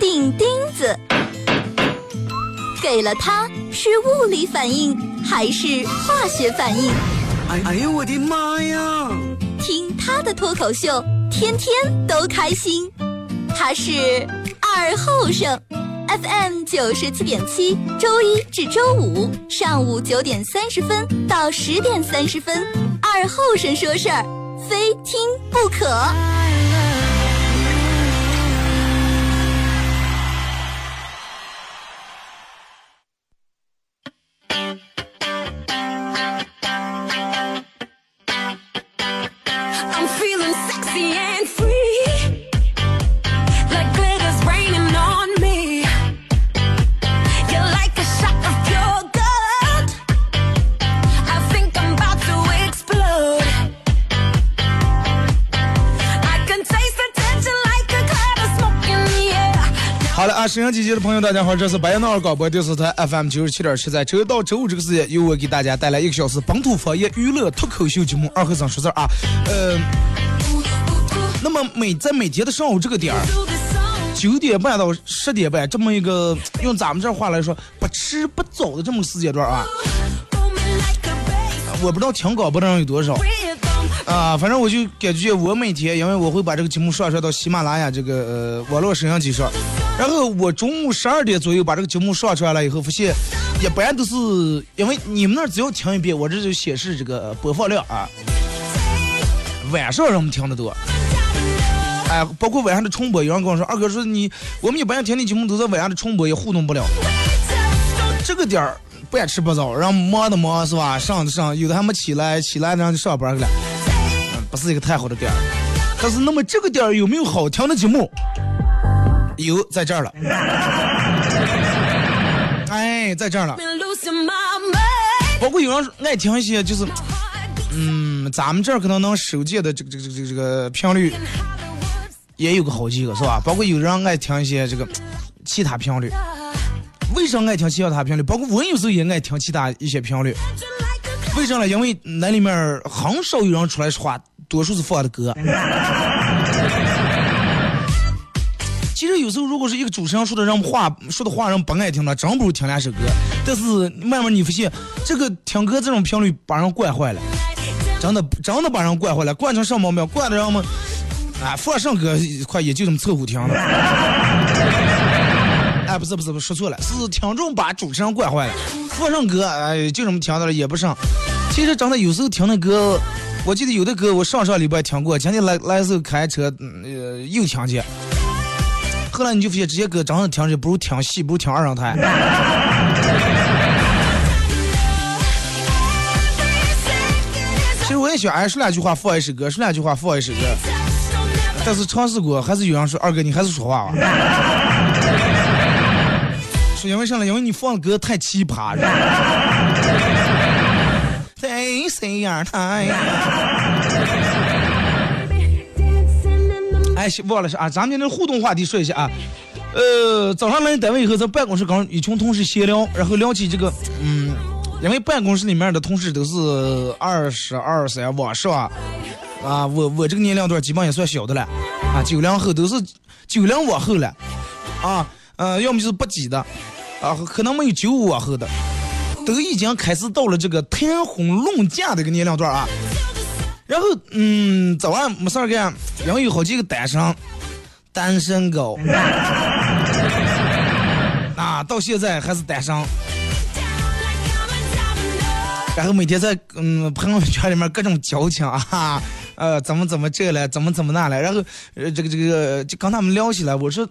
钉钉子。给了它是物理反应还是化学反应？哎哎呦我的妈呀！听他的脱口秀，天天都开心。他是二后生，FM 九十七点七，周一至周五上午九点三十分到十点三十分，二后生说事儿，非听不可。沈阳机器的朋友，大家好，这是白杨淖广播电视台 FM 九十七点七，在周一到周五这个时间，由我给大家带来一个小时本土方言娱乐脱口秀节目《二和尚说事儿》啊，呃，那么每在每天的上午这个点儿，九点半到十点半这么一个用咱们这话来说不吃不走的这么个时间段啊，我不知道听广播的人有多少。啊，反正我就感觉我每天，因为我会把这个节目上传到喜马拉雅这个呃网络摄像机上，然后我中午十二点左右把这个节目上传了以后，发现一般都是因为你们那儿只要听一遍，我这就显示这个播放量啊，晚上人们听得多。哎，包括晚上的重播，有人跟我说，二哥说你，我们一般听的节目都在晚上的重播，也互动不了。这个点儿不爱吃不早，然后忙的忙是吧？上的上，有的还没起来，起来然后就上班去了。嗯不是一个太好的点儿。但是，那么这个点儿有没有好听的节目？有，在这儿了。哎，在这儿了。包括有人爱听一些，就是，嗯，咱们这儿可能能收见的这个这个这个这个频率也有个好几个，是吧？包括有人爱听一些这个其他频率。为啥爱听其他频率？包括我有时候也爱听其他一些频率。为啥呢？因为那里面很少有人出来说话，多数是放的歌。其实有时候，如果是一个主持人说的让话说的话让不爱听的，真不如听两首歌。但是慢慢你发现，这个听歌这种频率把人惯坏了，真的真的把人惯坏了，惯成什么毛病？惯的让我们，啊，放上歌快也就这么凑合听了。哎，不是不是不是，说错了，是听众把主持人惯坏了。放上歌，哎，就这么听到了也不上。其实真的有时候听那歌，我记得有的歌我上上礼拜听过，前天来来时候开车，呃，又听见。后来你就发现这些歌真的听着不如听戏，不如听二人台。其实我也想，哎，说两句话放一首歌，说两句话放一首歌。但是尝试过，还是有人说二哥你还是说话吧。说因为啥呢？因为你放的歌太奇葩了。谁谁呀他呀？哎，忘了是啊，咱们今天互动话题说一下啊。呃，早上来单位以后，在办公室跟一群同事闲聊，然后聊起这个，嗯，因为办公室里面的同事都是二十二三往上啊，我我这个年龄段基本也算小的了，啊，九零后都是九零往后了，啊，呃，要么就是不几的，啊，可能没有九五往后的，都已经开始到了这个谈婚论嫁的一个年龄段啊。然后，嗯，早晚没事儿干，然后有好几个单身，单身狗，啊，到现在还是单身。然后每天在嗯朋友圈里面各种矫情啊，呃，怎么怎么这了，怎么怎么那了，然后呃这个这个就跟他们聊起来，我说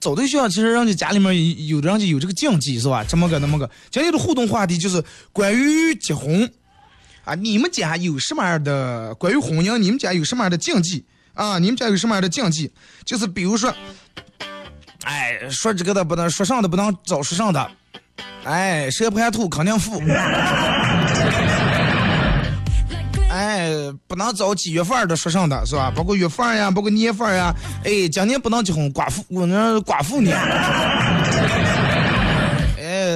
找对象其实人家家里面有有的人就有这个禁忌是吧？这么个那么个，今天的互动话题就是关于结婚啊，你们家有什么样的关于婚姻？你们家有什么样的禁忌啊？你们家有什么样的禁忌？就是比如说，哎，说这个的不能说上的不能找说上的，哎，蛇盘兔肯定富。哎，不能找几月份的说上的是吧？包括月份呀，包括年份呀。哎，今年不能结婚，寡妇我那寡妇年。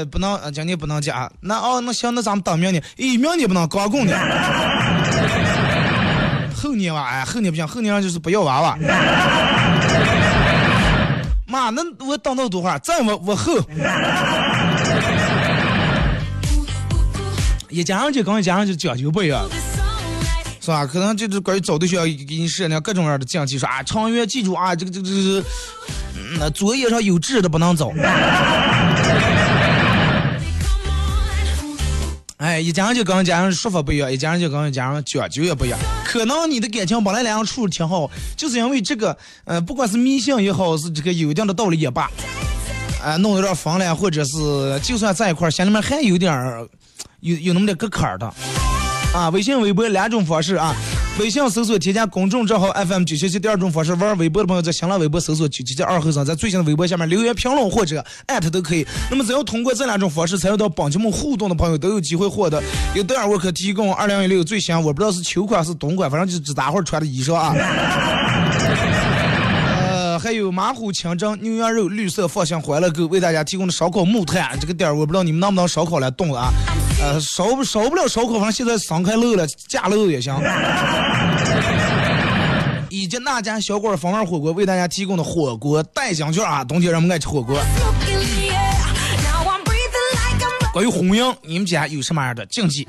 不能，今年不能嫁。那哦，那行，那咱们等明年。哎，明年不能，刚过年。后年娃，哎，后年不行，后年就是不要娃娃。妈，那我等到多会儿？再往往后。一家人就跟一家人就讲究不一样，是吧？可能就是关于找对象给你设定各种各样的禁忌，说啊，长远记住啊，这个这个这个，嗯，作业上有痣的不能走。哎，一家人就跟家人说法不一样，一家人就跟家人讲究也不一样。可能你的感情本来两人处的挺好，就是因为这个，呃，不管是迷信也好，是这个有一定的道理也罢，啊、弄得有点烦了，或者是就算在一块儿，心里面还有点儿，有有那么点个坎儿的。啊，微信、微博两种方式啊。微信搜索添加公众账号 FM 九七七，第二种方式玩微博的朋友在新浪微博搜索九七七二后生，在最新的微博下面留言评论或者艾特都可以。那么只要通过这两种方式参与到本节目互动的朋友，都有机会获得由德尔沃克提供二零一六最新，我不知道是秋款是冬款，反正就是只大伙穿的衣裳啊。呃，还有马虎清蒸牛羊肉绿色放心欢乐购为大家提供的烧烤木炭，这个点儿我不知道你们能不能烧烤来冻了啊？呃，烧不烧不了烧烤，反正现在三开漏了，架漏也行。以及那家小馆风味火锅为大家提供的火锅代金券啊，冬天人们爱吃火锅。关于婚姻，你们家有什么样的禁忌？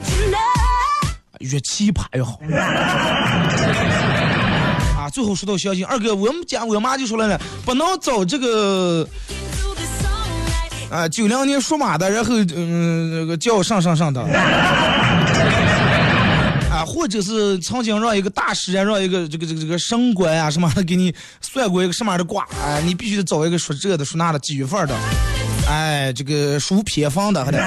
越奇葩越好。啊，最后说到相亲，二哥，我们家我妈就说了呢，不能找这个啊九零年属马的，然后嗯那个叫上上上的。啊，或者是曾经让一个大师啊，让一个这个这个这个神官啊什么的给你算过一个什么样的卦，哎，你必须得找一个属这的、属那的、几月份的，哎，这个属偏方的，还得。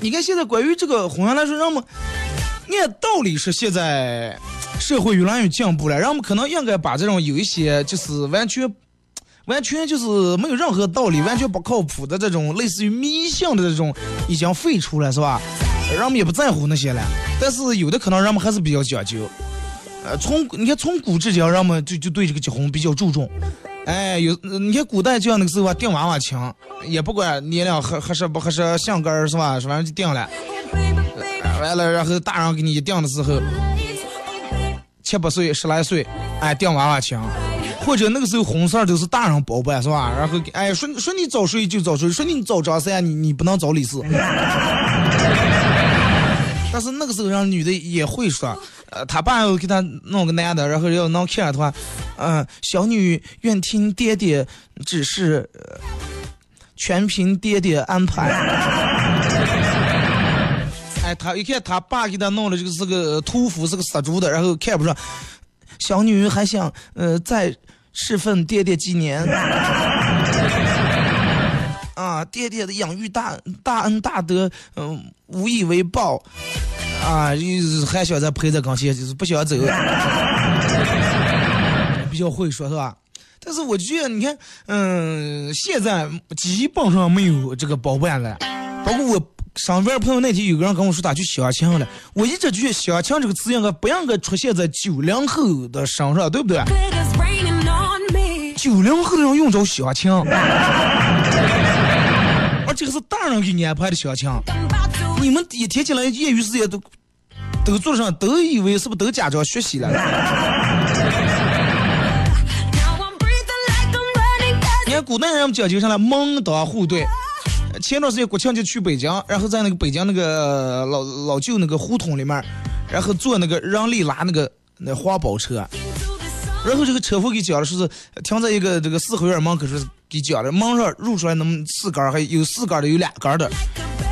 你看现在关于这个婚姻来说，让我们按道理是现在社会越来越进步了，人们可能应该把这种有一些就是完全。完全就是没有任何道理、完全不靠谱的这种类似于迷信的这种已经废除了，是吧？人们也不在乎那些了。但是有的可能人们还是比较讲究。呃，从你看从古至今，人们就就对这个结婚比较注重。哎，有你看古代就像那个时候啊，定娃娃亲，也不管年龄合合适不合适，相根儿是吧？反正就定了。完了，然后大人给你一定的时候，七八岁、十来岁，哎，定娃娃亲。或者那个时候婚事儿都是大人包办是吧？然后哎说说你早睡就早睡，说你早张三你你不能早理事。但是那个时候让女的也会说，呃，他爸要给他弄个男的，然后要能看着的话，嗯、小女愿听爹爹指示，呃全凭爹爹安排。他一看他爸给他弄了这个是个屠夫，是个杀猪的，然后看不上，小女还想呃再侍奉爹爹几年。啊，爹爹的养育大大恩大德，嗯、无以为报。啊，就是还想再陪在跟前，就是不想走。比较会说是吧？但是我觉得，你看，嗯，现在基本上没有这个包办了。包括我身边朋友那天有个人跟我说他去相亲了，我一直觉得相亲这个词应该不应该出现在九零后的身上，对不对？九零后的人用着相亲，而这个是大人给你安排的相亲，你们一天起来业余时间都都做上，都以为是不是都家长学习了？你看古代人们讲究上来门当户对。前段时间国庆节去北京，然后在那个北京那个老老旧那个胡同里面，然后坐那个人力拉那个那黄包车，然后这个车夫给讲的是停在一个这个四合院门口，是给讲的门上入出来那么四杆，还有四杆的，有两杆的，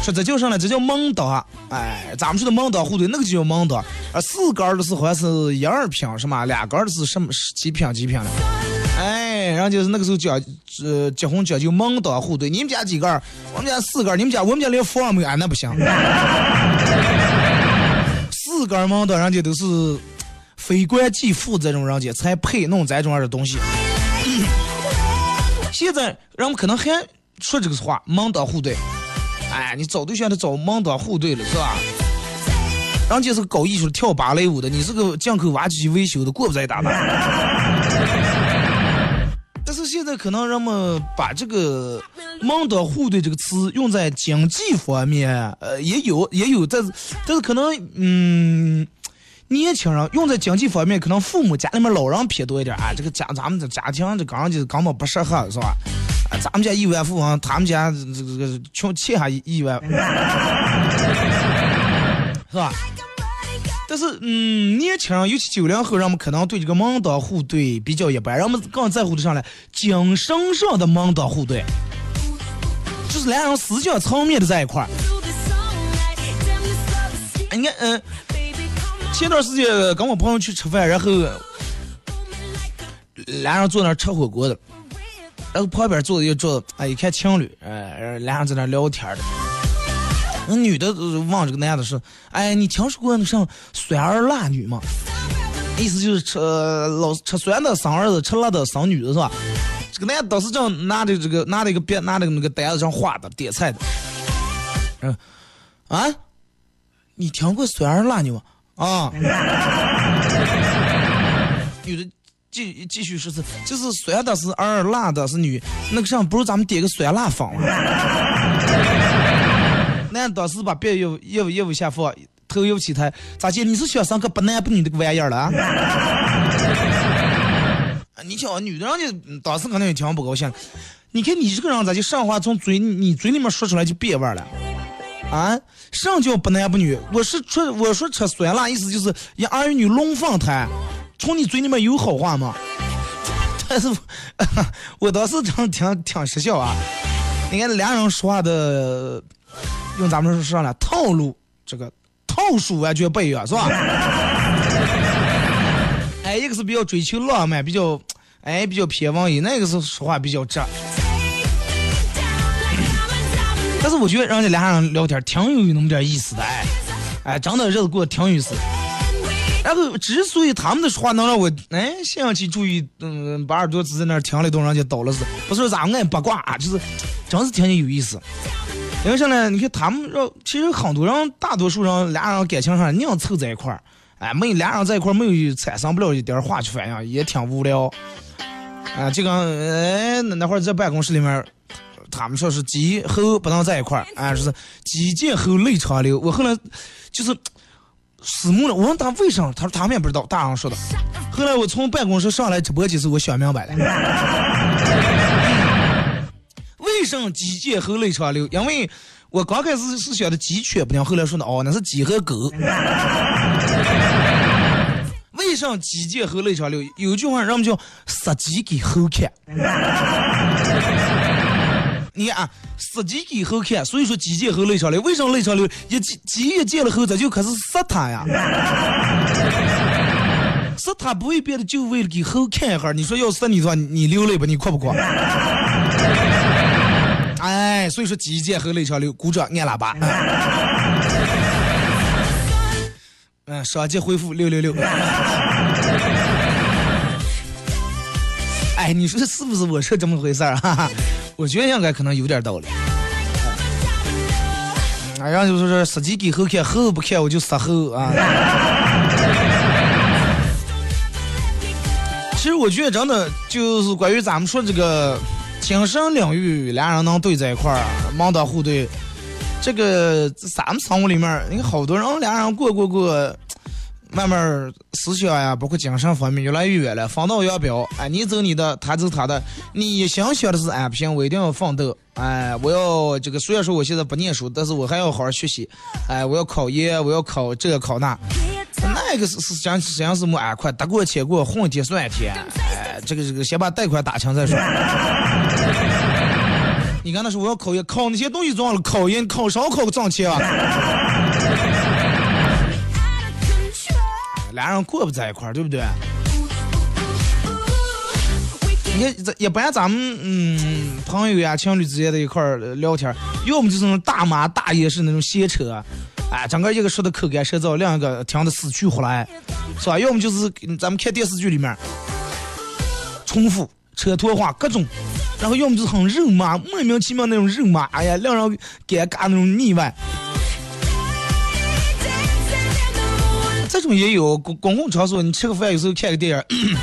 说这叫啥呢？这叫门当，哎，咱们说的门当户对，那个就叫门当，啊，四杆的是好像是一二平是吗？两杆的是什么几平几平的？哎，然后就是那个时候讲，呃，结婚讲究门当户对。你们家几个儿？我们家四个儿。你们家我们家连房没有，俺那不行。四个儿门当，人家都是非官即富这种人家才配弄这种样的东西。现在人们可能还说这个话，门当户对。哎，你找对象得找门当户对了，是吧？人家是搞艺术的，跳芭蕾舞的，你是个进口挖机维修的，过不在打扮。但是现在可能人们把这个“门当户对”这个词用在经济方面，呃，也有也有，但是但是可能，嗯，年轻人用在经济方面，可能父母家里面老人偏多一点啊。这个家咱们这家庭这刚就根本不适合，是吧？啊，咱们家亿万富翁，他们家这个这个穷欠下亿万，是吧？但是，嗯，年轻人，尤其九零后，人们可能对这个门当户对比较一般，人们更在乎的上来精神上的门当户对，就是两人思想层面的在一块儿。哎，你看，嗯、前段时间跟我朋友去吃饭，然后俩人坐那吃火锅的，然后旁边坐的一桌子，哎，一看情侣，哎，俩人在那聊天的。那女的问这个男的说：“哎，你听说过那啥酸儿辣女吗？意思就是吃老吃酸的生儿子，吃辣的生女的是吧？”这个男的当时正拿着这个拿着一个别拿着那个单子上画的点菜的，嗯啊，你听过酸儿辣女吗？啊，女的继继续说是就是酸的是儿，辣的是女，那个上不如咱们点个酸辣粉。那当时把别业务业务业务下放，头又起他，咋姐你是想上个不男不女的个玩意儿了啊？你瞧，女的人家当时可能也挺不高兴。你看你这个人咋就上话从嘴你嘴里面说出来就别味儿了？啊，上叫不男不女？我是说我说吃酸辣，意思就是一儿女龙凤胎，从你嘴里面有好话吗？但是，我当时真挺挺失笑啊！你看俩人说话的。用咱们说上来套路，这个套数完全不一样，是吧？哎，一个是比较追求浪漫，比较哎比较偏文艺，那个是说话比较直。但是我觉得人家俩人聊天挺有那么点意思的，哎哎，真的日子过得挺有意思。然后之所以他们的说话能让我哎想起注意，嗯，把耳朵支在那儿听了都让人家倒了是，不是咋爱八卦啊，就是真是挺有意思。因为啥呢？你看他们让，其实很多人，大多数人俩人感情上硬凑在一块儿，哎，没俩人在一块儿没有产生不了一点儿化学反应，也挺无聊。啊，这个哎，那会儿在办公室里面，他们说是鸡后不能在一块儿，啊，说是鸡见后泪长流。我后来就是死木了，我问他为啥，他说他们也不知道，大人说的。后来我从办公室上来直播间时，我想明白了。为什么鸡见猴泪长流？因为我刚开始是想的鸡犬不宁，后来说的哦，那是鸡和狗。为什么鸡见猴泪长流？有句话人们叫杀鸡给猴看。你啊，杀鸡给猴看，所以说鸡见猴泪长流。为什么泪长流？一鸡鸡一见了猴，咱就开始杀它呀。杀它不会变的就为了给猴看一下。你说要杀你的话，你流泪吧，你哭不哭？哎，所以说鸡见和泪长流，鼓掌按喇叭。嗯，双击回复六六六。哎，你说是不是我说这么回事儿？哈哈，我觉得应该可能有点道理。哎，然后就说是杀鸡给猴看，猴不看我就杀猴啊。其实我觉得真的就是关于咱们说这个。精神领域，俩人能对在一块儿，门当户对，这个咱们生活里面，你看好多人俩人过过过，慢慢思想呀，包括精神方面越来越远了，分道扬镳。哎，你走你的，他走他的。你一心想的是，哎，不行，我一定要奋斗。哎，我要这个，虽然说我现在不念书，但是我还要好好学习。哎，我要考研，我要考这个考那。那个是是讲实际上是没安快，得过且过，混一天算一天。哎，这个这个先把贷款打清再说。你刚才说我要考研，考那些东西重要了，考研考啥考个挣钱啊。俩人过不在一块儿，对不对？你看，这一般咱们嗯朋友呀、情侣之间的一块儿聊天，要么就是那种大妈大爷式那种闲扯。哎，整个一个说的口干舌燥，另一个听的死去活来，是吧？要么就是咱们看电视剧里面重复扯拖话各种，然后要么就是很肉麻，莫名其妙那种肉麻，哎呀，让人尴尬那种腻歪。这种也有公公共场所，你吃个饭有时候看个电影，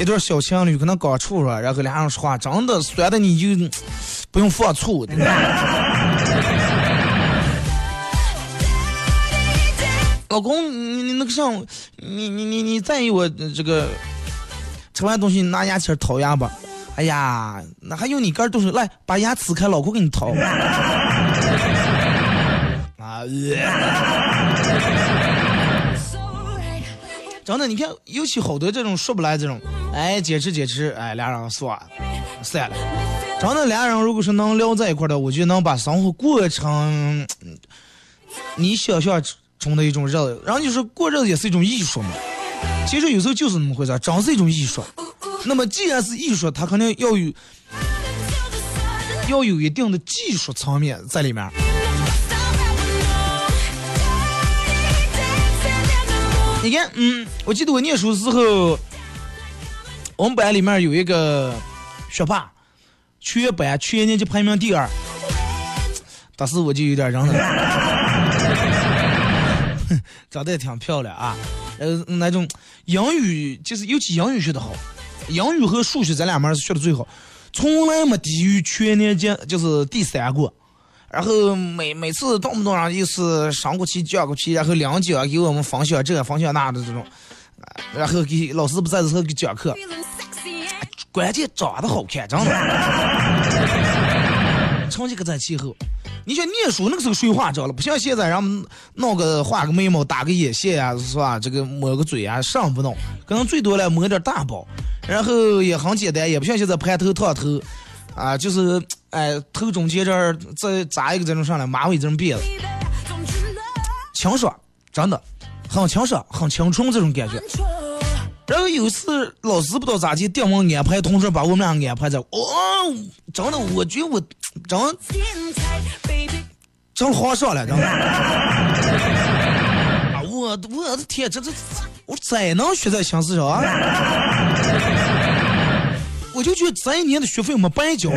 一对小情侣可能刚处上，然后俩人说话，真的酸的你就不用放醋。老公，你你那个上，你你你你在意我这个吃完东西拿牙签掏牙吧？哎呀，那还用你干动手，来把牙呲开，老公给你掏。啊，真的，你看，尤其好多这种说不来这种，哎，坚持坚持，哎，俩人算了，散了。真的，俩人如果是能聊在一块的，我觉得能把生活过成你想象中的一种日子。然后就是过日子也是一种艺术嘛。其实有时候就是那么回事儿，真是一种艺术。那么既然是艺术，它肯定要有要有一定的技术层面在里面。你看，嗯，我记得我念书时候，我们班里面有一个学霸，全班全年级排名第二。当时我就有点扔了，长得也挺漂亮啊，呃，那种英语就是尤其英语学得好，英语和数学咱两门是学的最好，从来没低于全年级就是第三过。然后每每次动不动上就是上过去讲过去，然后两讲给我们分享这分享那的这种，然后给老师不在的时候给讲课，关键长得好看，真的。成绩可在其后。你像念书那个时候水化着了，不像现在让们弄个画个眉毛、打个眼线呀、是吧？这个抹个嘴啊，上不弄，可能最多了抹点大包，然后也很简单，也不像现在盘头烫头，啊，就是哎头中间这儿再扎一个这种上来，马尾这种辫子，清爽，真的很清爽，很青春这种感觉。然后有一次老师不知道咋地，定我安排，同时把我们俩安排在，哦，真的，我觉得我真真好上了，真的。啊，我我的天，这这我怎能学在心思上啊！我就觉得这一年的学费没白交。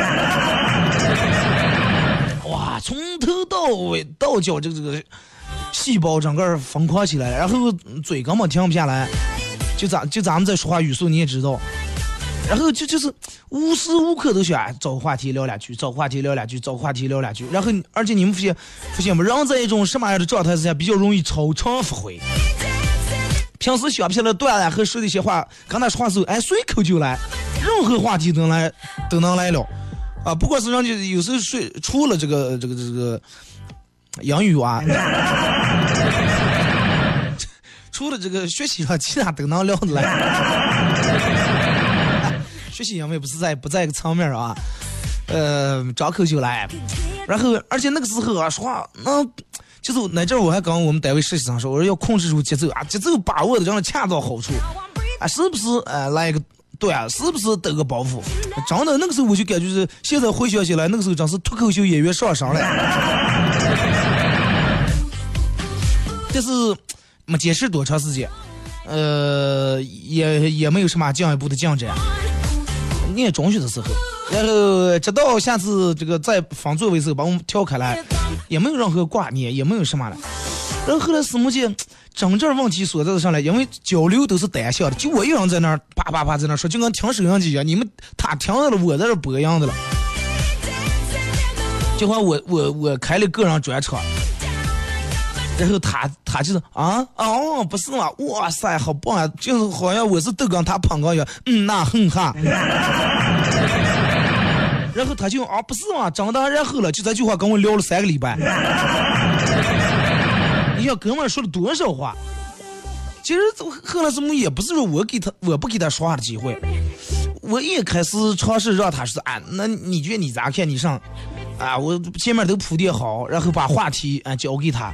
哇，从头到尾到脚这个这个细胞整个疯狂起来，然后嘴根本停不下来。就咱就咱们在说话语速你也知道，然后就就是无时无刻都想找个话题聊两句，找个话题聊两句，找个话题聊两句。然后而且你们发现发现没？人在一种什么样的状态之下比较容易超常发挥？平时想不起来段子和说的一些话，跟他说话时候，哎，随口就来，任何话题都能来都能来了。啊，不管是人家有时候说除了这个这个这个英语啊。除了这个学习上，其他都能聊得来。学习因为不是在不在一个层面啊，呃，张口就来。然后，而且那个时候啊，说话那就是那阵我还跟我们单位实习生说，我说要控制住节奏啊，节奏把握的让它恰到好处啊，是不是？呃，来一个段，是不是得个包袱？真的，那个时候我就感觉是，现在回想起来，那个时候真是脱口秀演员上升了。但是。没坚持多长时间，呃，也也没有什么进一步的进展。念中学的时候，然后直到下次这个在放座位时候把我们调开来，也没有任何挂念，也没有什么了。然后后来师母见真正问题所在的上来，因为交流都是单向的，就我一个人在那儿叭叭叭在那儿说，就跟听收音机一样，你们他听到了，我在这播一样的了。就好像我我我开了个人专场。然后他他就是啊哦不是嘛，哇塞好棒啊，就是好像我是豆刚他胖高一样，嗯那哼哈。然后他就啊不是嘛，长大然后了，就这句话跟我聊了三个礼拜。你想哥们说了多少话？其实后来怎么也不是说我给他我不给他说话的机会，我一开始尝试让他说啊，那你觉得你咋看？你上啊，我前面都铺垫好，然后把话题啊交给他。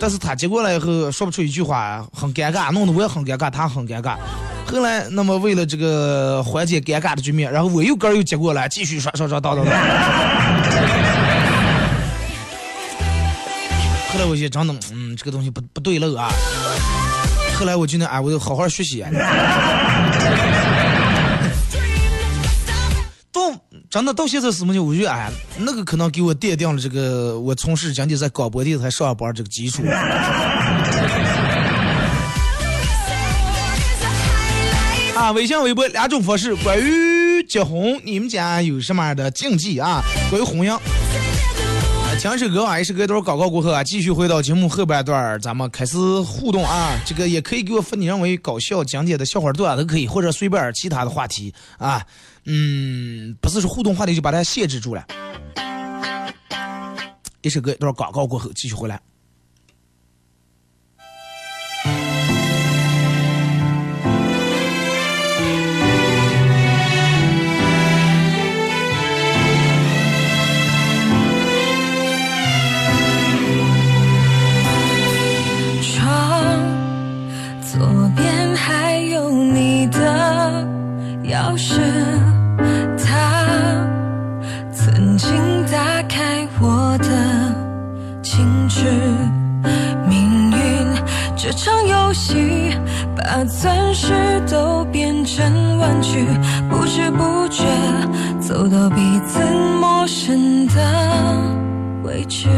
但是他接过来以后说不出一句话，很尴尬，弄得我也很尴尬，他很尴尬。后来，那么为了这个缓解尴尬的局面，然后我又哥又接过来，继续说说说叨叨叨。后来我就真的，嗯，这个东西不不对路啊。后来我就那哎，我就好好学习。真的到现在什么就我觉得哎，那个可能给我奠定了这个我从事讲解在广播电台上班这个基础。啊，微信、微博两种方式，关于结婚，你们家有什么样的禁忌啊？关于婚姻。强势哥啊，也是隔一段广告过后啊，继续回到节目后半段，咱们开始互动啊。这个也可以给我分你认为搞笑讲解的笑话段都可以，或者随便其他的话题啊。嗯不是说互动话题就把它限制住了。一首歌一段广告过后继续回来。把钻石都变成玩具不知不觉走到彼此陌生的位置。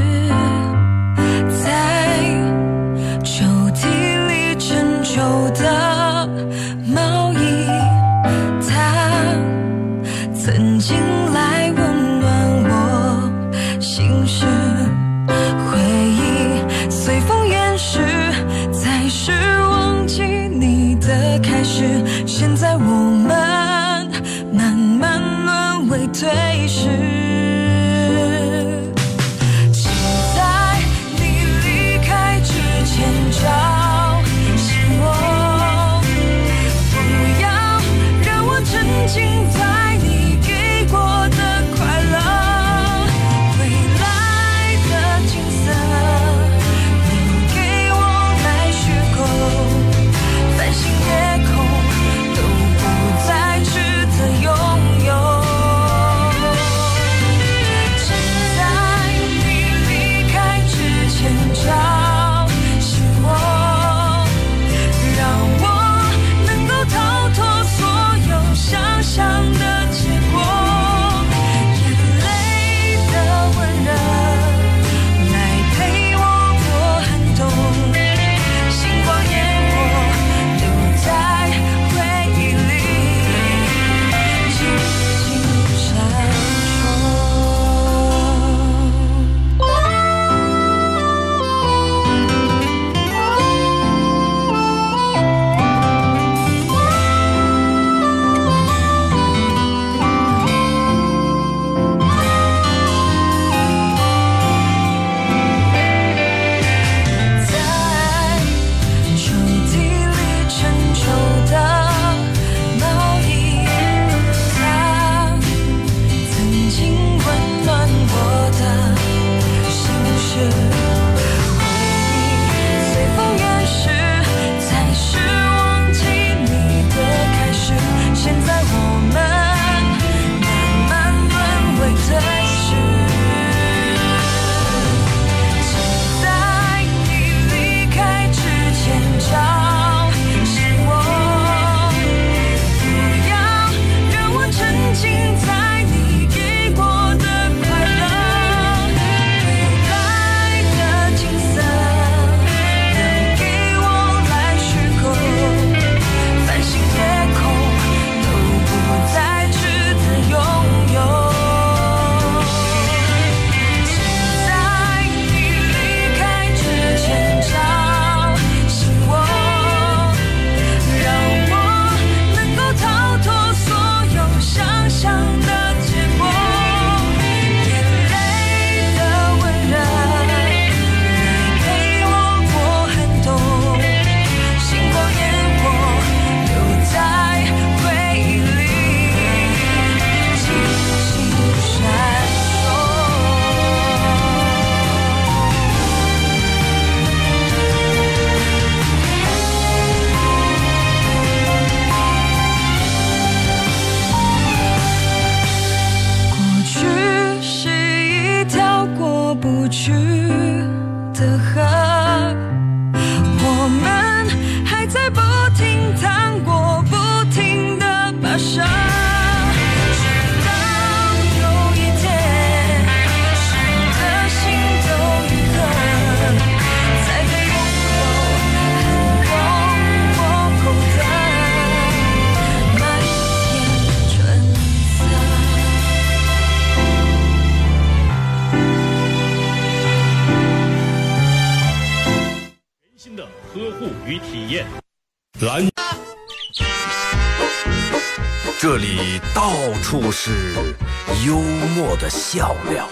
较量，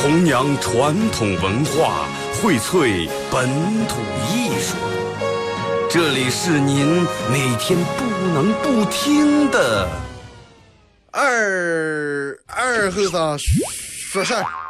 弘扬传统文化，荟萃本土艺术。这里是您每天不能不听的。二二后生说事儿。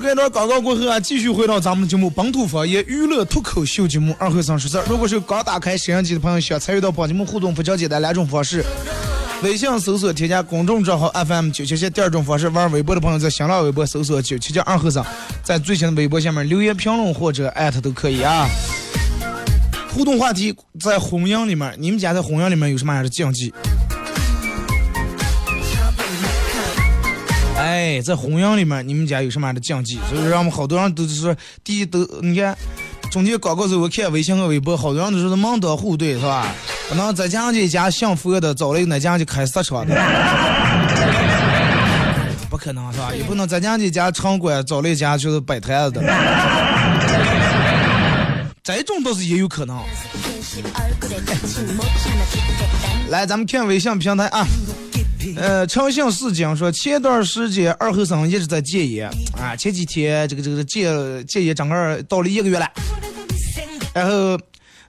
这段广告过后啊，继续回到咱们节目《本土方言娱乐脱口秀》节目二和三十四。如果是刚打开摄像机的朋友，想参与到本节目互动，非常简单两种方式：微信搜索添加公众账号 FM 九七七；第二种方式，玩微博的朋友在新浪微博搜索九七七二和尚，在最新的微博下面留言评论或者艾特都可以啊。互动话题在红阳里面，你们家在红阳里面有什么样的禁忌？哎，在弘扬里面，你们家有什么样的禁忌？所以让我们好多人都是说，第一都你看，中间广告时候我看微信和微博，好多人都说是门当户对，是吧？可能在家这家信佛的，找了一个哪家就开市场的，不可能是吧？也不能在家这家场馆找了一家就是摆摊子的，这种倒是也有可能。来，咱们看微信平台啊。呃，诚信市讲说，前段时间二后生一直在戒烟啊，前几天这个这个戒戒烟整个到了一个月了，然后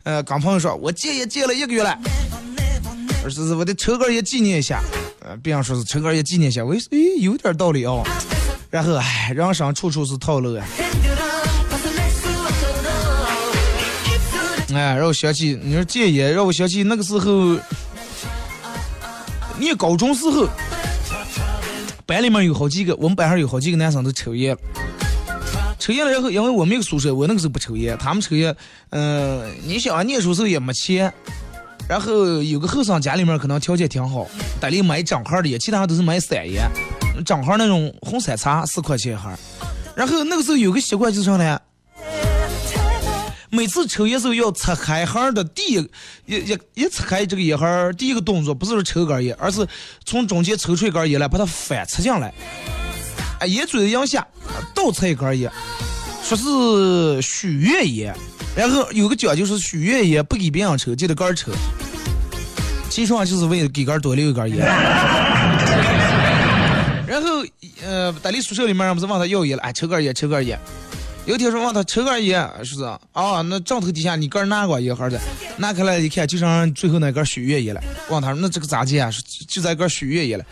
呃，跟朋友说我戒烟戒了一个月了，我说是我得抽根烟纪念一下，呃，别人说是抽根烟纪念一下，我一说诶有点道理哦，然后唉，人生处处是套路啊，哎，让我想起你说戒烟，让我想起那个时候。念高中时候，班里面有好几个，我们班上有好几个男生都抽烟了。抽烟了，然后因为我们一个宿舍，我那个时候不抽烟，他们抽烟。嗯、你想啊，念书时候也没钱，然后有个后生家里面可能条件挺好，得里买整盒的烟，其他都是买散烟，整盒那种红山茶四块钱一盒。然后那个时候有个习惯就是啥呢？每次抽烟时候要拆开盒儿的第一一一一拆开这个烟盒，第一个动作不是说抽根烟，而是从中间抽出一根烟来，把它反插进来，哎，烟嘴往下倒插一根烟，说是许愿烟，然后有个讲究是许愿烟不给别人抽，就得个人抽，其实上就是为了给个人多留一根烟。然后呃，在里宿舍里面不是问他要烟了，哎，抽根烟，抽根烟。有天说问他抽根烟，是不是？啊，那枕头底下你个人拿过烟盒的，拿开来一看，就剩最后那根许愿烟了。问他说那这个咋接啊？说就在根许愿烟了。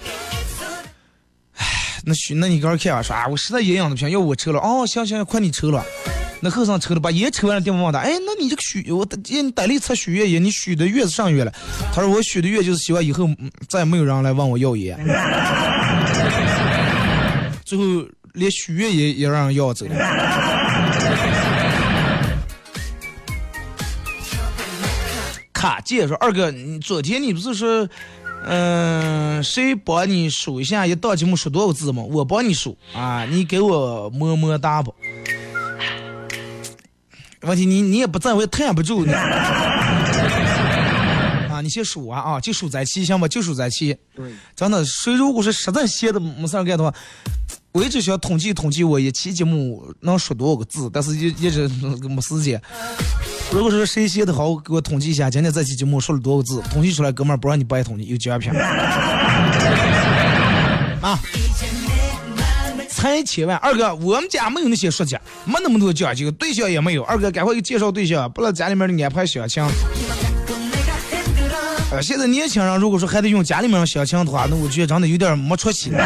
唉，那许那你个人看啊，说啊，我实在烟瘾的不行，要我抽了。哦，行行，快你抽了。那后生抽了，把烟抽完了，电话问他，哎，那你这个许我你逮了一次许愿烟，你许的愿是上愿了？他说我许的愿就是希望以后嗯再也没有人来问我要烟。最后连许愿也也让人要走了。卡姐说：“二哥，你昨天你不是说，嗯、谁帮你数一下一档节目数多少字吗？我帮你数啊，你给我么么哒吧。问题你你也不在，我也摊不住你。啊，你先数啊啊，就数咱七行吧，就数咱七。对，真的，谁如果是实在闲的没事儿干的话，我一直想统计统计我一期节目能说多少个字，但是一一直没时间。如果说谁写的好，给我统计一下，今天这期节目说了多少字，统计出来，哥们儿不让你白统计，有奖品。啊！才千万，二哥，我们家没有那些说家，没那么多讲究，对象也没有。二哥，赶快给介绍对象，不然家里面的安排相亲。呃，现在年轻人如果说还得用家里面相亲的话，那我觉得真的有点没出息。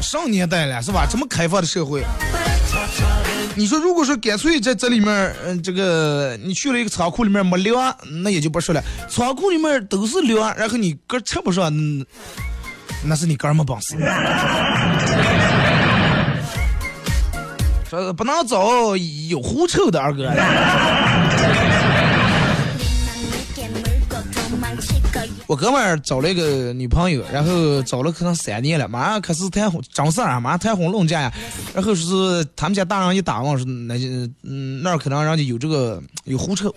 上年代了是吧？这么开放的社会，你说如果说干脆在这里面，嗯、这个你去了一个仓库里面没粮，那也就不说了。仓库里面都是粮，然后你哥吃不上，嗯那是你个人没本事。说不能走有狐臭的二哥。我哥们儿找了一个女朋友，然后找了可能三年了，马上开始谈婚，张事儿啊，马上谈婚论嫁呀。然后是他们家大人一打望说那嗯那儿可能人家有这个有狐臭，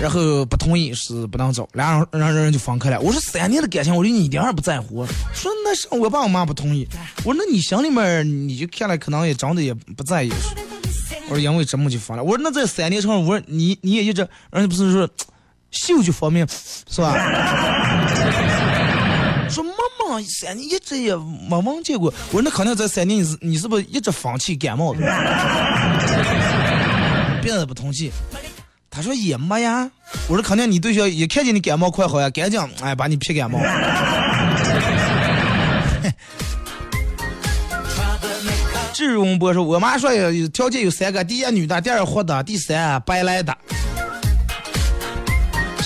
然后不同意是不能走，俩人让人就分开了。我说三年的感情，我说你一点儿也不在乎。说那是我爸我妈不同意。我说那你心里面你就看来可能也长的也不在意。我说因为这么就分了。我说那这三年之后，我说你你也一直，人家不是说嗅觉方面是吧？说没没三年一直也没闻见过。我说那肯定这三年你是你是不是一直放弃感冒 的？别人不同意。他说也没呀。我说肯定你对象一看见你感冒快好呀，赶紧哎把你撇感冒。志荣波说：“我妈说有条件有三个，第一女的，第二活的，第三白来的。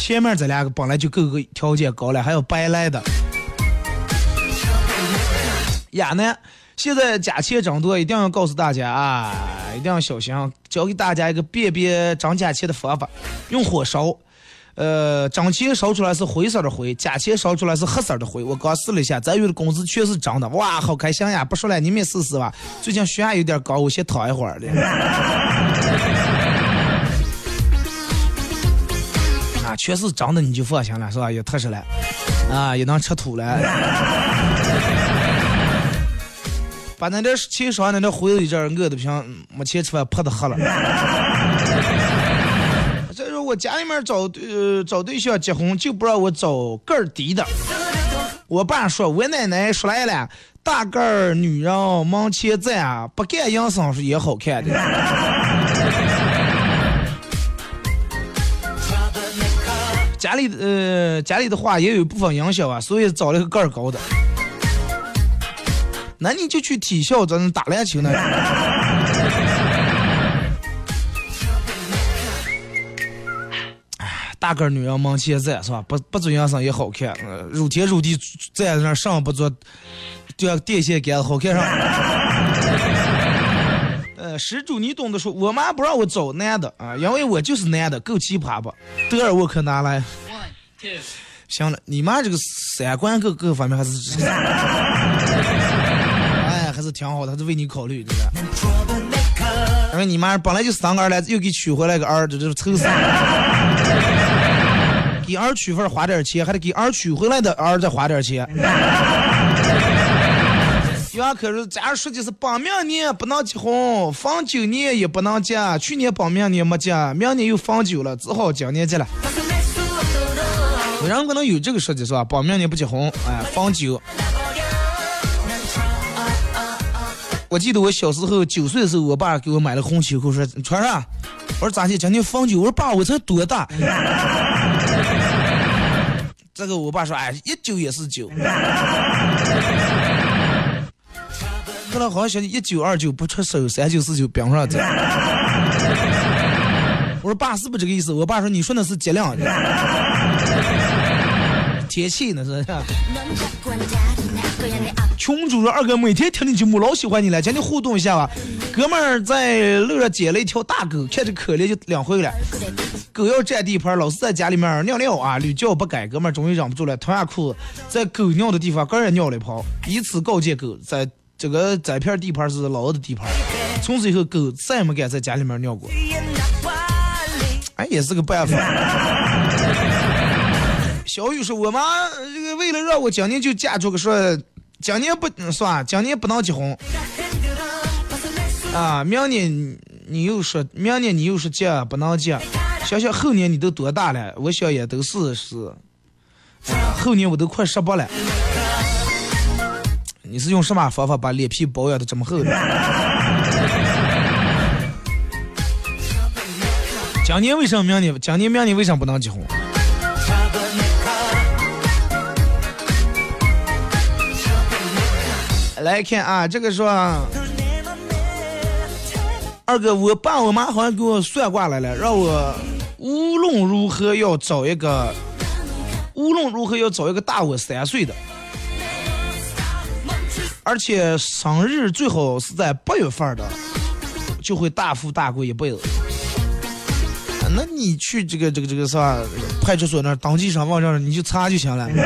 前面这两个本来就各个条件高了，还有白来的。亚楠，现在假钱真多，一定要告诉大家啊，一定要小心。教给大家一个辨别真假钱的方法，用火烧。呃，真钱烧出来是灰色的灰，假钱烧出来是黑色的灰。我刚试了一下，咱月的工资确实真的，哇，好开心呀！不说了，你们试试吧。最近血压有点高，我先躺一会儿的。啊，确实真的你就放心了，是吧？也踏实了，啊，也能吃土了。把那点钱烧，那点灰一阵，饿的不行，没钱吃饭，怕的喝了。再说我家里面找呃找对象结婚，就不让我找个儿低的。我爸说，我奶奶说来了，大个儿女人门前站，不干营生是也好看的。家里呃家里的话也有一部分影响啊，所以找了个个儿高的。那你就去体校，咱打篮球呢。大个女人门前站是吧？不不做养生也好看，呃入天入地站在那上不做，就像电线杆子好看上。施主，你懂得说，我妈不让我找男的啊，因为我就是男的，够奇葩不？德尔沃克拿来。行了，你妈这个三观各各方面还是，哎，还是挺好的，还是为你考虑，对吧？因为你妈本来就生个儿了，又给娶回来个儿，这这凑死。给儿娶份花点钱，还得给儿娶回来的儿再花点钱。原可是，假如说的是本命年不能结婚，逢九年也不能结，去年本命年没结，明年又逢九了，只好今年结了。有人可能有这个设计是吧？本命年不结婚，哎，逢九。我记得我小时候九岁的时候，我爸给我买了红秋裤，说你穿上。我说咋的？今天逢九。我说爸，我才多大？这个我爸说，哎，一九也是九。后来好像想起一九二九不出手，三九四九冰上走。我说爸是不是这个意思？我爸说你说那是节量的，天气呢是。群主说二哥每天听你节目老喜欢你了，今天互动一下吧。哥们儿在路上捡了一条大狗，看着可怜就两回了。狗要占地盘，老是在家里面尿尿啊，屡教不改。哥们儿终于忍不住了，脱下裤子在狗尿的地方个人尿了一泡，以此告诫狗，在这个这片地盘是老子的地盘。从此以后，狗再也没敢在家里面尿过。哎，也是个办法。小雨说：“我妈这个为了让我今年就嫁出个说，今年不算，今年不能结婚。啊，明年你又说，明年你又说结不能结，想想后年你都多大了？我想也都是是，后年我都快十八了。你是用什么方法把脸皮保养的这么厚的？今年为什么明年？今年明年为什么不能结婚？来看啊，这个说，二哥，我爸我妈好像给我算卦来了，让我无论如何要找一个，无论如何要找一个大我三岁的，而且生日最好是在八月份的，就会大富大贵一辈子。啊那你去这个这个这个是吧？派出所那儿登记上往上你就查就行了。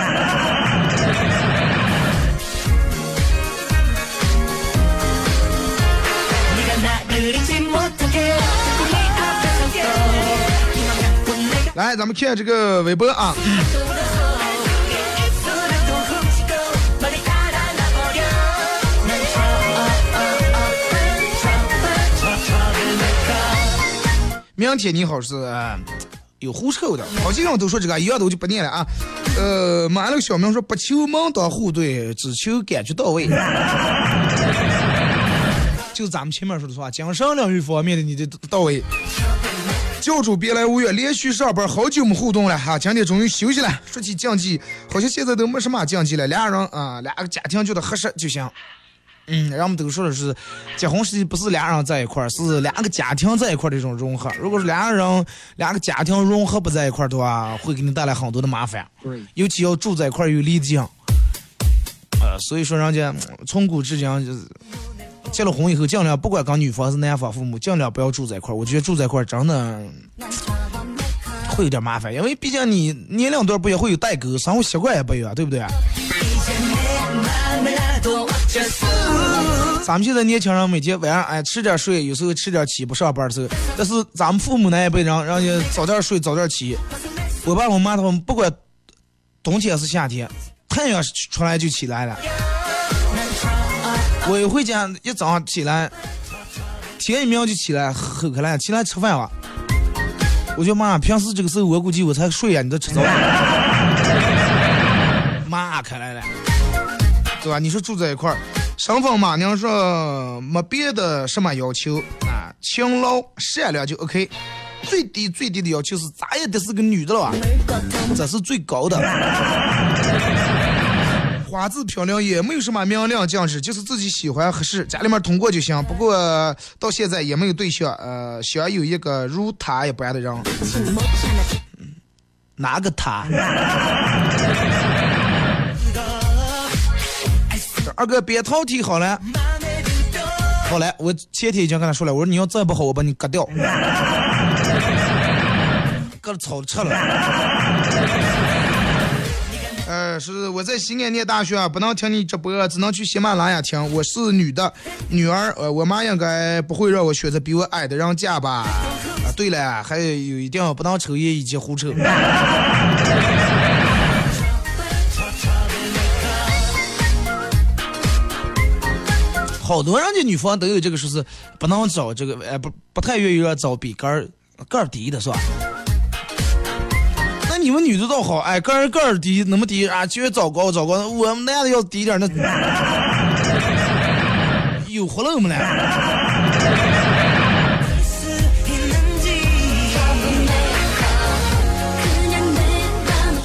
来，咱们看这个微博啊，明天你好是、有狐臭的，好几个人都说这个，一样的我就不念了啊。呃，马那个小明说不求门当户对，只求感觉到位。就咱们前面说的话，精神领域方面的你得到位。教主别来无恙，连续上班好久没互动了哈，今天终于休息了。说起竞技，好像现在都没什么竞技了，俩人啊，俩个家庭觉得合适就行。嗯，人们都说的是，结婚实际不是俩人在一块儿，是两个家庭在一块儿的一种融合。如果是两个人、两个家庭融合不在一块儿的话，会给你带来很多的麻烦，尤其要住在一块儿有离境。呃，所以说人家从古至今就是结了婚以后，尽量不管跟女方是男方父母，尽量不要住在一块儿。我觉得住在一块儿真的会有点麻烦，因为毕竟你年龄段不也会有代沟，生活习惯也不一样，对不对？咱们现在年轻人每天晚上哎吃点睡，有时候吃点起不上班的时候，但是咱们父母那一辈人，人家早点睡早点起。我爸我妈他们不管冬天是夏天，太阳出来就起来了。我一回家一早上起来，天一亮就起来，喝开了，起来吃饭了。我就妈，平时这个时候我估计我才睡呀，你都吃早饭。骂开来了，对吧？你说住在一块儿，身份嘛，娘说没别的什么要求啊，勤劳善良就 OK。最低最低的要求是咋也得是个女的了吧，这是最高的。花字漂亮也没有什么明亮将士，就是自己喜欢合适，家里面通过就行。不过到现在也没有对象，呃，想有一个如他一般的人。哪个他？二哥别套题好了。好了，我前天已经跟他说了，我说你要再不好，我把你割掉。割了草吃了。呃，是我在西安念大学，不能听你直播，只能去喜马拉雅听。我是女的，女儿，呃，我妈应该不会让我选择比我矮的人嫁吧？啊，对了，还有一定不能抽烟以及胡扯。好多人家女方都有这个，说是不能找这个，呃，不不太愿意让找比个儿个儿低的，是吧？那你们女的倒好，哎，个儿个儿低那么低啊，就找高找高，我们男的要低点那 有活了我们俩。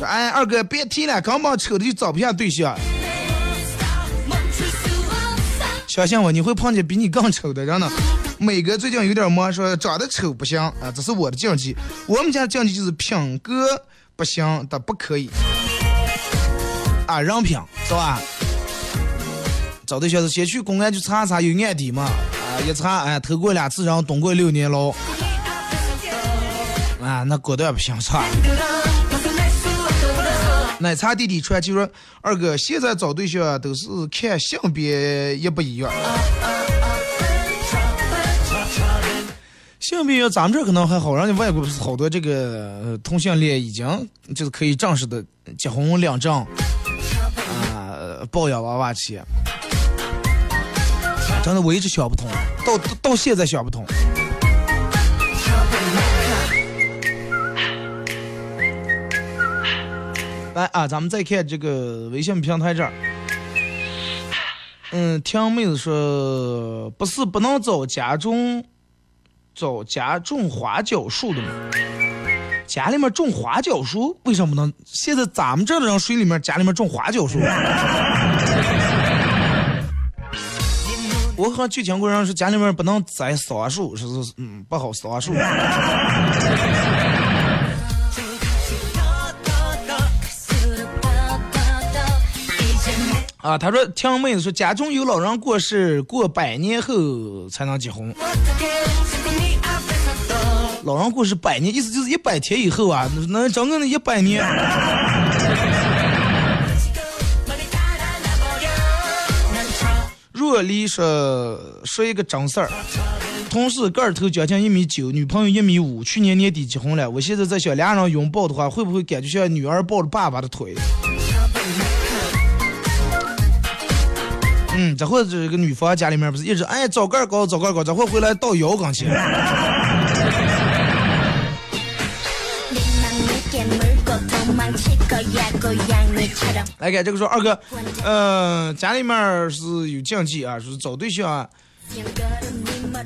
哎，二哥别提了，刚把瞅的就找不下对象。相信我，你会碰见比你更丑的人呢。美哥最近有点忙，说长得丑不行啊，这是我的禁忌。我们家的禁忌就是品格不行的不可以啊，人品是吧？找对象是先去公安局查查有案底嘛，啊，一查哎，偷过两次然后，蹲过六年牢，啊，那果断不行是吧？奶茶弟弟传就说：“二哥，现在找对象都是看性别一不一样。性别咱们这可能还好，人家外国不是好多这个同性恋已经就是可以正式的结婚领证啊，抱养娃娃去。真的我一直想不通，到到现在想不通。来啊，咱们再看这个微信平台这儿。嗯，听妹子说，不是不能找家种，找家种花椒树的吗？家里面种花椒树，为什么不能？现在咱们这儿的人水里面家里面种花椒树。我好像就听过人说家里面不能栽桑树，说是嗯不好桑树。啊，他说听妹子说，家中有老人过世，过百年后才能结婚。老人过世百年，意思就是一百天以后啊，能整个那一百年。若离说说一个真事儿，同事个儿头将近一米九，女朋友一米五，去年年底结婚了。我现在在想，俩人拥抱的话，会不会感觉像女儿抱着爸爸的腿？嗯，这会这个女方家里面不是一直哎找个儿高找个儿高，这会回来到腰跟前。来给这个说二哥，呃，家里面是有禁忌啊，是找对象啊，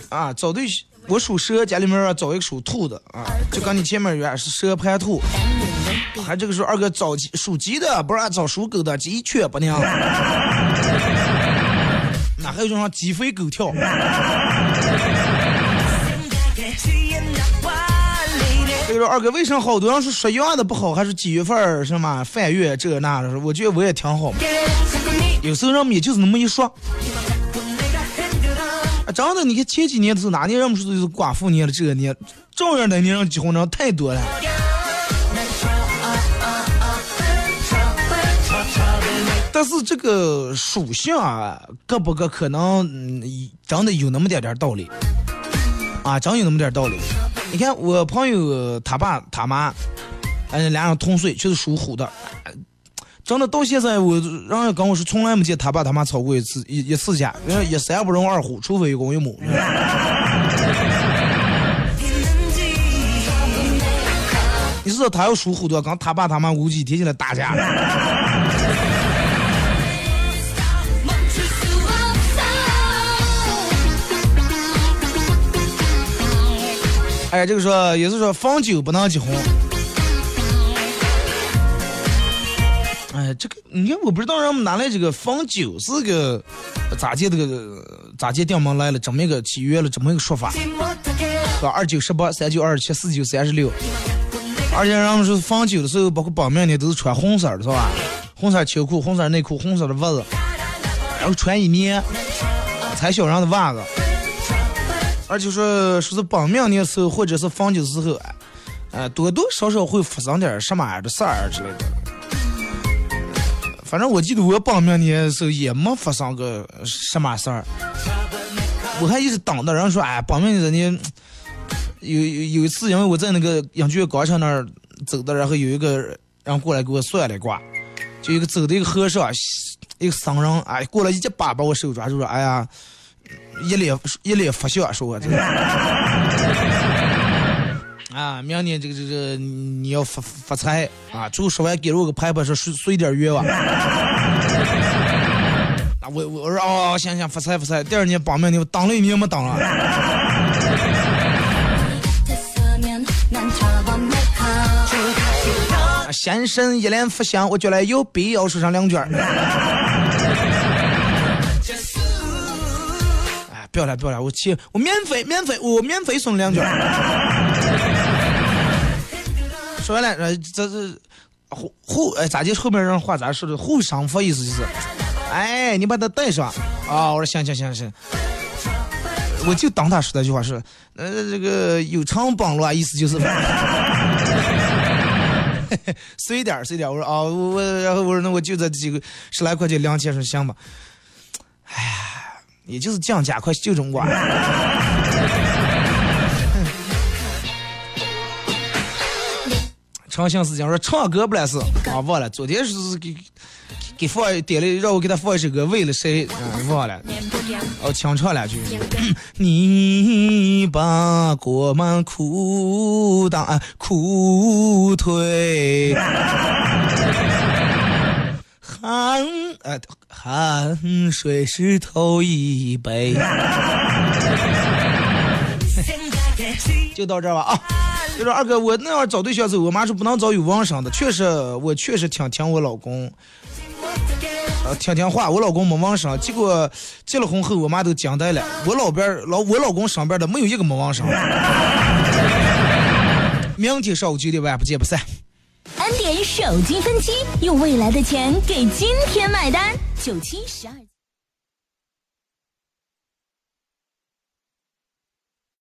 啊找对象，我属蛇，家里面啊找一个属兔的啊，就跟你前面原是蛇盘兔，还这个时候二哥找属鸡的，不是找属狗的，鸡犬不宁。那还有一种啥鸡飞狗跳。这个说二哥，为什么好多人说十月的不好，还是几月份儿什么翻月这那的？我觉得我也挺好。有时候人们也就是那么一说。啊，真的，你看前几年的时候，哪年人们说就是寡妇年了，这个年，照样的年人结婚人太多了。但是这个属性啊，各不各可能，嗯，真的有那么点点道理。啊，真有那么点道理。你看我朋友他爸他妈，嗯，俩人同岁，就是属虎的。真的到现在，我让人跟我说，从来没见他爸他妈吵过一次一一次架，人家一山不容二虎，除非一公一母。你知道他要属虎的，跟他爸他妈估计天天来打架。哎，这个说也是说放酒不能结婚。哎，这个你看，我不知道人们哪来这个放酒是个咋介这个咋介定门来了这么一个契约了这么一个说法，是吧？二九十八，三九二十七，四九三十六。而且人们说放酒的时候，包括绑命的都是穿红色的，是吧？红色秋裤、红色内裤、红色的袜子，然后穿一年，踩小人的袜子。而且说说是本命的时候，或者是放酒的时候，呃，多多少少会发生点什么的事儿之类的。反正我记得我本命的时候也没发生个什么事儿，我还一直等着人说，哎，本命的人有有有一次，因为我在那个养剧广场那儿走的，然后有一个人过来给我算了卦，就一个走的一个和尚，一个僧人，哎，过来一把把我手抓住说，哎呀，一脸一脸发笑，说我这个。啊，明年这个这个你要发发财啊！最后说完给了我个牌牌，说随随点愿望。那 我我说哦，行行，发财发财。第二年绑命你当了一年没当了。先生一脸福相，我觉得有必要说上两句不要了不要了，我去，我免费免费，我免费送两句儿。说完了，呃，这是后后哎，咋就后面人话咋说的？后商服意思就是，哎，你把它带上啊！我说行行行行，我就当他说那句话是，呃，这个有偿帮了，意思就是，随点随点。我说啊，我我然后我说那我就这几个十来块钱两千，说行吧。哎呀，也就是降价快就这么瓜。长相思讲说唱歌不来事啊，忘了。昨天是给给放点了，让我给他放一首歌，为了谁嗯？忘了。哦，清唱两句。你把国门苦当苦推，汗呃汗水湿透衣背。就到这儿吧啊！就说二哥，我那样找对象时候，我妈说不能找有纹身的。确实，我确实挺听我老公，呃，听听话。我老公没纹身，结果结了婚后，我妈都惊呆了。我老边老我老公上边的没有一个没网上。明天上午九点半不见不散。安点手机分期，用未来的钱给今天买单。九七十二。